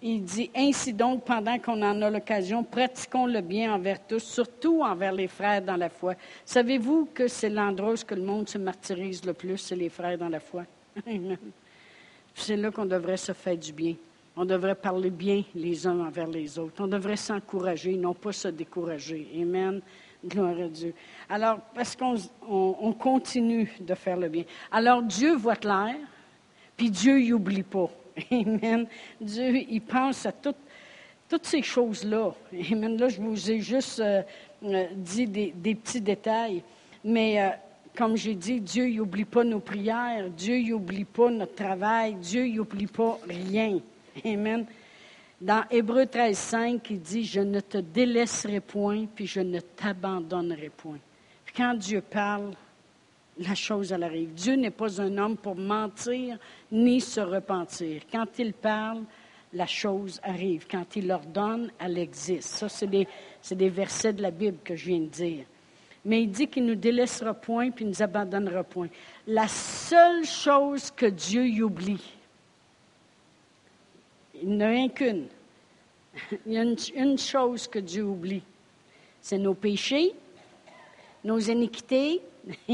[SPEAKER 1] Il dit, ainsi donc, pendant qu'on en a l'occasion, pratiquons le bien envers tous, surtout envers les frères dans la foi. Savez-vous que c'est l'endroit où le monde se martyrise le plus, c'est les frères dans la foi? c'est là qu'on devrait se faire du bien. On devrait parler bien les uns envers les autres. On devrait s'encourager, non pas se décourager. Amen. Gloire à Dieu. Alors, parce qu'on continue de faire le bien. Alors, Dieu voit clair, puis Dieu n'oublie pas. Amen. Dieu, il pense à toutes ces choses-là. Amen. Là, je vous ai juste euh, euh, dit des, petits détails. Mais euh, comme j'ai dit, Dieu n'oublie pas nos prières. Dieu n'oublie pas notre travail. Dieu n'oublie pas rien. Amen. Dans Hébreu 13, 5, il dit Je ne te délaisserai point, puis je ne t'abandonnerai point. quand Dieu parle, la chose, elle arrive. Dieu n'est pas un homme pour mentir ni se repentir. Quand il parle, la chose arrive. Quand il ordonne, elle existe. Ça, c'est des, des, versets de la Bible que je viens de dire. Mais il dit qu'il ne nous délaissera point puis nous abandonnera point. La seule chose que Dieu y oublie, il n'y en a qu'une. Il y a une chose que Dieu oublie. C'est nos péchés, nos iniquités,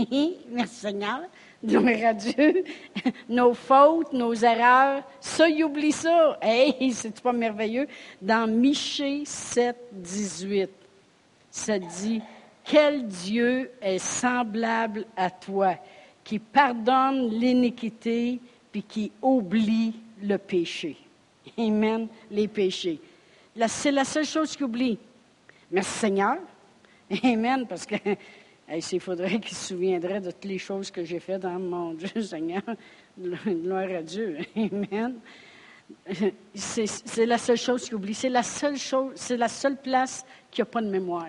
[SPEAKER 1] Merci Seigneur. Gloire à Dieu. Nos fautes, nos erreurs, ça, il oublie ça. Hey, c'est pas merveilleux? Dans Michée 7, 18, ça dit Quel Dieu est semblable à toi, qui pardonne l'iniquité puis qui oublie le péché? Amen, les péchés. C'est la seule chose qu'il oublie. Merci Seigneur. Amen, parce que faudrait qu'il se souviendrait de toutes les choses que j'ai faites dans mon Dieu, Seigneur. Gloire à Dieu. Amen. C'est la seule chose qu'il oublie. C'est la seule c'est la seule place qui n'a pas de mémoire.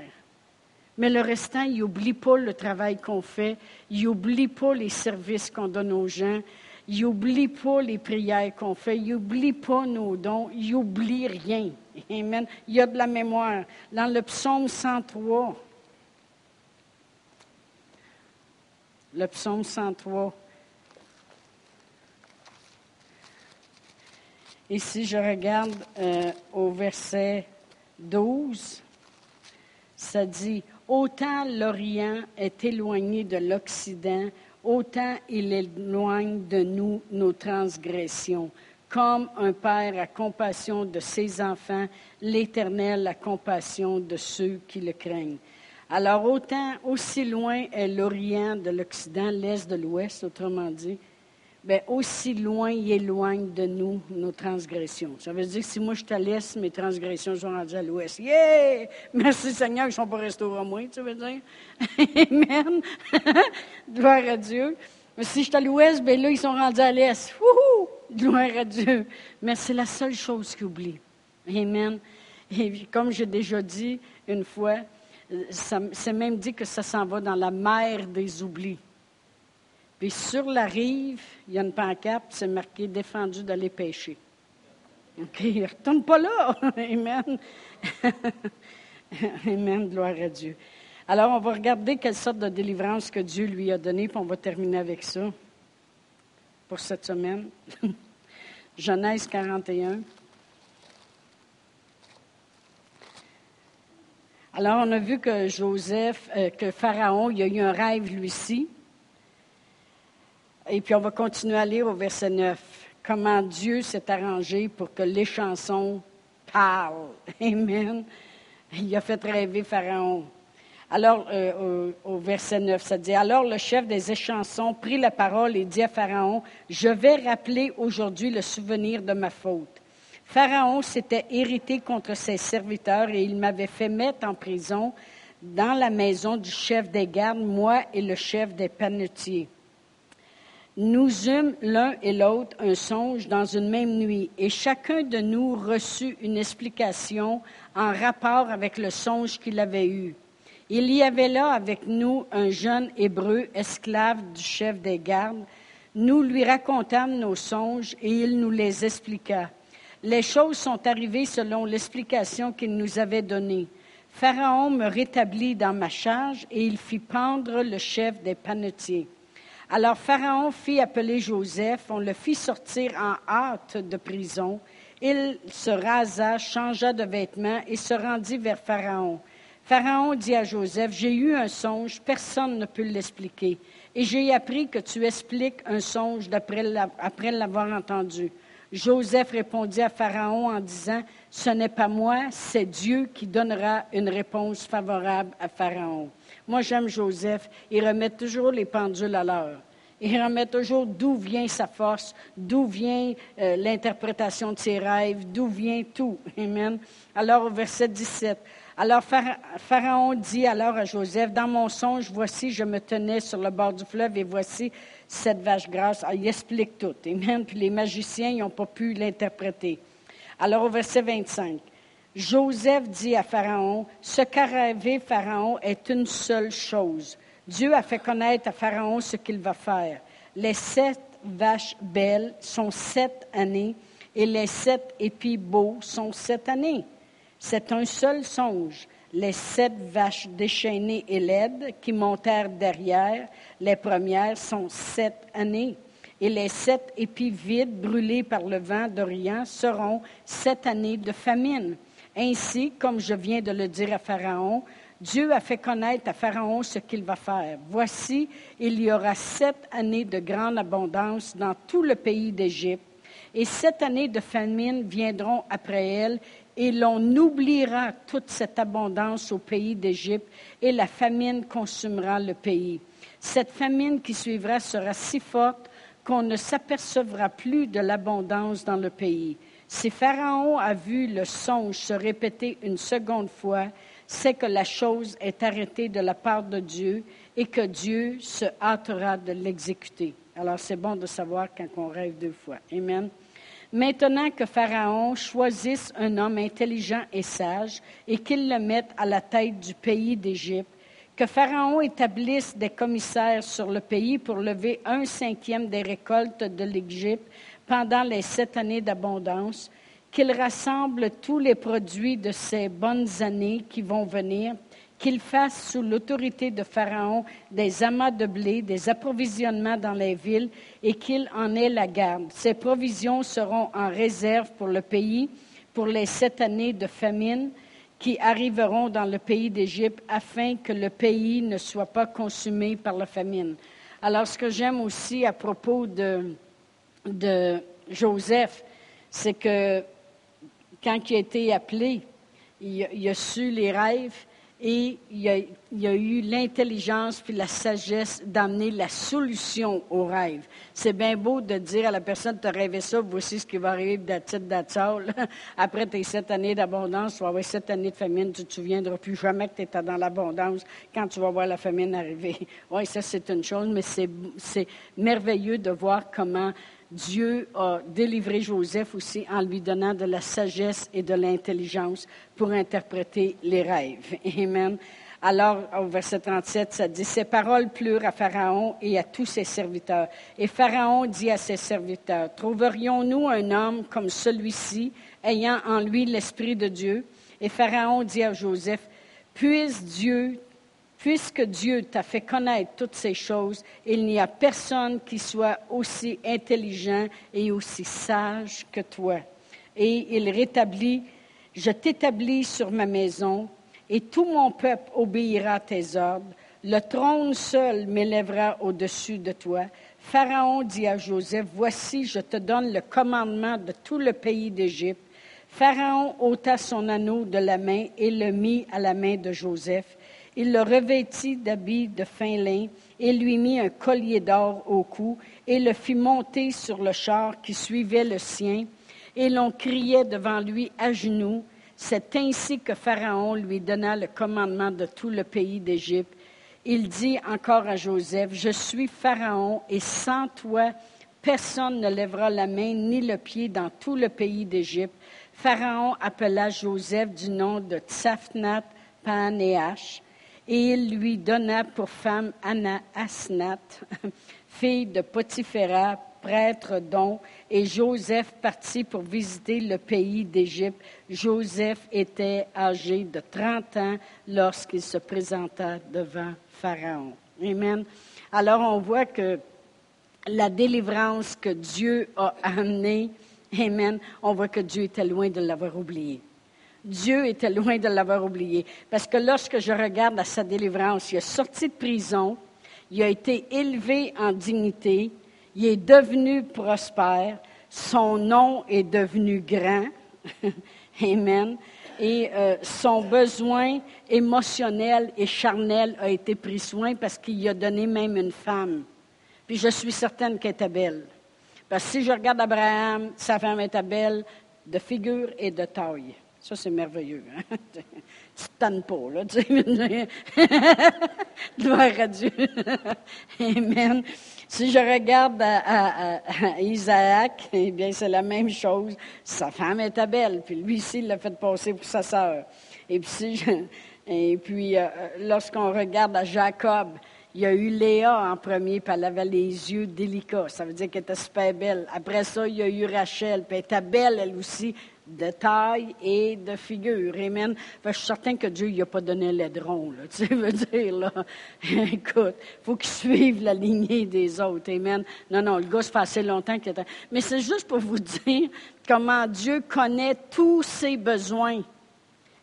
[SPEAKER 1] Mais le restant, il n'oublie pas le travail qu'on fait, il n'oublie pas les services qu'on donne aux gens, il n'oublie pas les prières qu'on fait, il n'oublie pas nos dons, il n'oublie rien. Amen. Il y a de la mémoire. Dans le psaume 103, le psaume 103. Et si je regarde euh, au verset 12, ça dit, Autant l'Orient est éloigné de l'Occident, autant il éloigne de nous nos transgressions. Comme un père a compassion de ses enfants, l'Éternel a compassion de ceux qui le craignent. Alors, autant, aussi loin est l'Orient de l'Occident, l'Est de l'Ouest, autrement dit, bien, aussi loin il éloigne de nous nos transgressions. Ça veut dire que si moi je te laisse, mes transgressions sont rendues à l'Ouest. Yeah! Merci Seigneur, ils ne sont pas restés au moins, tu veux dire? Amen! Gloire à Dieu. Mais si je suis à l'Ouest, bien là, ils sont rendus à l'Est. Wouhou! Gloire à Dieu. Mais c'est la seule chose qu'ils oublient. Amen. Et comme j'ai déjà dit une fois, c'est même dit que ça s'en va dans la mer des oublis. Puis sur la rive, il y a une pancarte, c'est marqué défendu d'aller pêcher. OK, ne retourne pas là. Amen. Amen, gloire à Dieu. Alors, on va regarder quelle sorte de délivrance que Dieu lui a donnée, puis on va terminer avec ça pour cette semaine. Genèse 41. Alors, on a vu que Joseph, euh, que Pharaon, il a eu un rêve lui ci Et puis, on va continuer à lire au verset 9. Comment Dieu s'est arrangé pour que les chansons parlent. Amen. Il a fait rêver Pharaon. Alors, euh, au, verset 9, ça dit, Alors le chef des échansons prit la parole et dit à Pharaon, Je vais rappeler aujourd'hui le souvenir de ma faute. Pharaon s'était irrité contre ses serviteurs et il m'avait fait mettre en prison dans la maison du chef des gardes, moi et le chef des panetiers. Nous eûmes l'un et l'autre un songe dans une même nuit, et chacun de nous reçut une explication en rapport avec le songe qu'il avait eu. Il y avait là avec nous un jeune hébreu, esclave du chef des gardes, Nous lui racontâmes nos songes et il nous les expliqua. Les choses sont arrivées selon l'explication qu'il nous avait donnée. Pharaon me rétablit dans ma charge et il fit pendre le chef des panetiers. Alors Pharaon fit appeler Joseph, on le fit sortir en hâte de prison. Il se rasa, changea de vêtements et se rendit vers Pharaon. Pharaon dit à Joseph, J'ai eu un songe, personne ne peut l'expliquer. Et j'ai appris que tu expliques un songe après l'avoir entendu. Joseph répondit à Pharaon en disant, Ce n'est pas moi, c'est Dieu qui donnera une réponse favorable à Pharaon. Moi, j'aime Joseph. Il remet toujours les pendules à l'heure. Il remet toujours d'où vient sa force, d'où vient euh, l'interprétation de ses rêves, d'où vient tout. Amen. Alors, au verset 17. Alors Pharaon dit alors à Joseph, dans mon songe, voici, je me tenais sur le bord du fleuve et voici cette vache grasse. Ah, il explique tout. Amen. Puis les magiciens n'ont pas pu l'interpréter. Alors au verset 25, Joseph dit à Pharaon, ce qu'a rêvé Pharaon est une seule chose. Dieu a fait connaître à Pharaon ce qu'il va faire. Les sept vaches belles sont sept années et les sept épis beaux sont sept années. C'est un seul songe. Les sept vaches déchaînées et laides qui montèrent derrière les premières sont sept années. Et les sept épis vides brûlés par le vent d'Orient seront sept années de famine. Ainsi, comme je viens de le dire à Pharaon, Dieu a fait connaître à Pharaon ce qu'il va faire. Voici, il y aura sept années de grande abondance dans tout le pays d'Égypte, et sept années de famine viendront après elles, et l'on oubliera toute cette abondance au pays d'Égypte, et la famine consumera le pays. Cette famine qui suivra sera si forte qu'on ne s'apercevra plus de l'abondance dans le pays. Si Pharaon a vu le songe se répéter une seconde fois, c'est que la chose est arrêtée de la part de Dieu et que Dieu se hâtera de l'exécuter. Alors c'est bon de savoir quand on rêve deux fois. Amen. Maintenant que Pharaon choisisse un homme intelligent et sage et qu'il le mette à la tête du pays d'Égypte, que Pharaon établisse des commissaires sur le pays pour lever un cinquième des récoltes de l'Égypte pendant les sept années d'abondance, qu'il rassemble tous les produits de ces bonnes années qui vont venir, qu'il fasse sous l'autorité de Pharaon des amas de blé, des approvisionnements dans les villes et qu'il en ait la garde. Ces provisions seront en réserve pour le pays pour les sept années de famine qui arriveront dans le pays d'Égypte afin que le pays ne soit pas consumé par la famine. Alors, ce que j'aime aussi à propos de, Joseph, c'est que quand il a été appelé, il, a su les rêves et il a, a eu l'intelligence puis la sagesse d'amener la solution aux rêves. C'est bien beau de dire à la personne, tu rêvé ça, voici ce qui va arriver d'attitude d'attitude. Après tes sept années d'abondance, tu vas avoir sept années de famine, tu ne te souviendras plus jamais que tu étais dans l'abondance quand tu vas voir la famine arriver. Oui, ça c'est une chose, mais c'est merveilleux de voir comment Dieu a délivré Joseph aussi en lui donnant de la sagesse et de l'intelligence pour interpréter les rêves. Amen. Alors, au verset 37, ça dit, Ces paroles plurent à Pharaon et à tous ses serviteurs. Et Pharaon dit à ses serviteurs, Trouverions-nous un homme comme celui-ci, ayant en lui l'Esprit de Dieu? Et Pharaon dit à Joseph, Puisse Dieu Puisque Dieu t'a fait connaître toutes ces choses, il n'y a personne qui soit aussi intelligent et aussi sage que toi. Et il rétablit, je t'établis sur ma maison, et tout mon peuple obéira à tes ordres. Le trône seul m'élèvera au-dessus de toi. Pharaon dit à Joseph, Voici, je te donne le commandement de tout le pays d'Égypte. Pharaon ôta son anneau de la main et le mit à la main de Joseph. Il le revêtit d'habits de fin lin et lui mit un collier d'or au cou et le fit monter sur le char qui suivait le sien. Et l'on criait devant lui à genoux. C'est ainsi que Pharaon lui donna le commandement de tout le pays d'Égypte. Il dit encore à Joseph, Je suis Pharaon et sans toi, personne ne lèvera la main ni le pied dans tout le pays d'Égypte. Pharaon appela Joseph du nom de Tsafnat Panéach et il lui donna pour femme Anna Asnat, fille de Potiphéra, prêtre dont, et Joseph partit pour visiter le pays d'Égypte. Joseph était âgé de 30 ans lorsqu'il se présenta devant Pharaon. Amen. Alors on voit que la délivrance que Dieu a amenée, Amen, on voit que Dieu était loin de l'avoir oublié. Dieu était loin de l'avoir oublié. Parce que lorsque je regarde à sa délivrance, il est sorti de prison, il a été élevé en dignité, il est devenu prospère, son nom est devenu grand. Amen. Et euh, son besoin émotionnel et charnel a été pris soin parce qu'il a donné même une femme. Puis je suis certaine qu'elle était belle. Parce que si je regarde Abraham, sa femme était belle de figure et de taille. Ça, c'est merveilleux. Hein? tu te tannes pas, là. Gloire à Dieu. Amen. Si je regarde à, Isaac, eh bien, c'est la même chose. Sa femme était belle, puis lui ici, il l'a fait passer pour sa sœur. Et puis, et puis euh, lorsqu'on regarde à Jacob, il y a eu Léa en premier, puis elle avait les yeux délicats. Ça veut dire qu'elle était super belle. Après ça, il y a eu Rachel, puis elle était belle, elle aussi, de taille et de figure. Amen. je suis certain que Dieu n'a pas donné l'aidron, là. Tu veux dire, là. Écoute, faut qu'il suive la lignée des autres. Amen. Non, non, le gars, ça fait assez longtemps qu'il était. Mais c'est juste pour vous dire comment Dieu connaît tous ses besoins.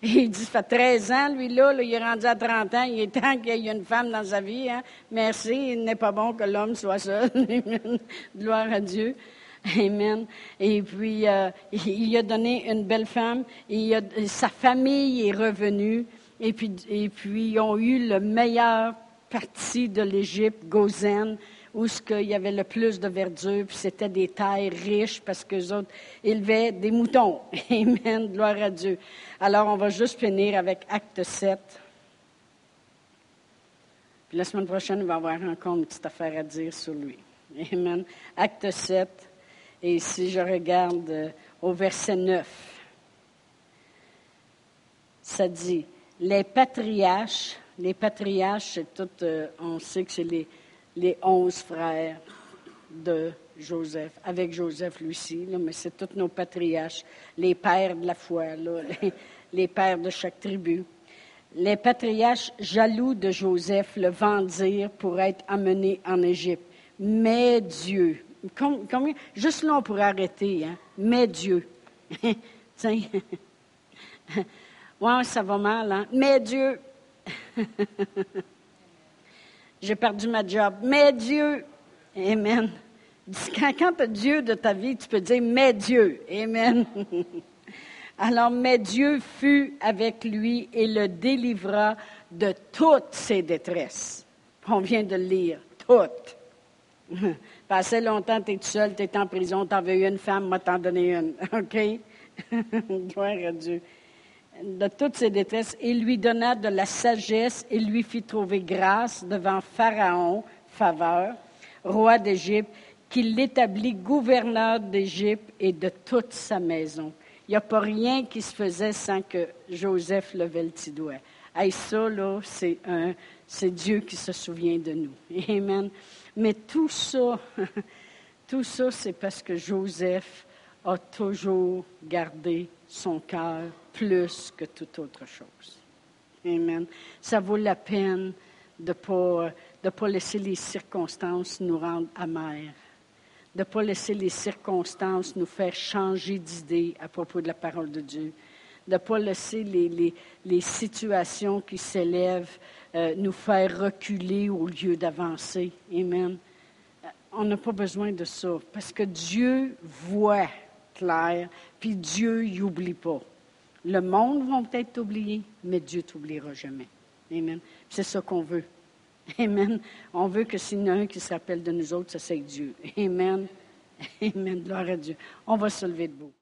[SPEAKER 1] il dit, ça fait 13 ans, lui, là, il est rendu à 30 ans, il est temps qu'il y ait une femme dans sa vie. Hein? Merci, il n'est pas bon que l'homme soit seul. Gloire à Dieu. Amen. Et puis, euh, il a donné une belle femme. Et sa famille est revenue. Et puis, et puis, ils ont eu le meilleur parti de l'Égypte, Gozen, où ce il y avait le plus de verdure, puis c'était des terres riches parce que autres élevaient des moutons. Amen. Gloire à Dieu. Alors, on va juste finir avec Acte 7. Puis la semaine prochaine, il va y avoir encore une petite affaire à dire sur lui. Amen. Acte 7. Et si je regarde euh, au verset 9, ça dit, les patriarches, les patriarches, c'est tout, euh, on sait que c'est les, onze frères de Joseph, avec Joseph lui aussi, mais c'est tous nos patriarches, les pères de la foi, les, les, pères de chaque tribu. Les patriarches jaloux de Joseph le vendirent pour être amené en Égypte. Mais Dieu, Juste là, on pourrait arrêter. Hein? Mais Dieu. Tiens. ouais, ça va mal. Hein? Mais Dieu. J'ai perdu ma job. Mais Dieu. Amen. Quand, quand Dieu de ta vie, tu peux dire Mais Dieu. Amen. Alors, mais Dieu fut avec lui et le délivra de toutes ses détresses. On vient de le lire. Toutes. Passé longtemps, tu es tout seul, tu es en prison, tu avais eu une femme, moi t'en donné une. OK? Gloire à Dieu. De toutes ses détresses, il lui donna de la sagesse et lui fit trouver grâce devant Pharaon, faveur, roi d'Égypte, qu'il l'établit gouverneur d'Égypte et de toute sa maison. Il n'y a pas rien qui se faisait sans que Joseph levait le petit doigt. Hey, ça, là, c'est Dieu qui se souvient de nous. Amen. Mais tout ça, tout ça, c'est parce que Joseph a toujours gardé son cœur plus que toute autre chose. Amen. Ça vaut la peine de ne pas, de pas laisser les circonstances nous rendre amers, de ne pas laisser les circonstances nous faire changer d'idée à propos de la parole de Dieu, de ne pas laisser les, les, les situations qui s'élèvent euh, nous faire reculer au lieu d'avancer. Amen. Euh, on n'a pas besoin de ça parce que Dieu voit clair, puis Dieu n'oublie pas. Le monde va peut-être t'oublier, mais Dieu t'oubliera jamais. Amen. C'est ça qu'on veut. Amen. On veut que s'il y en a un qui se rappelle de nous autres, ça c'est Dieu. Amen. Amen. Gloire à Dieu. On va se lever debout.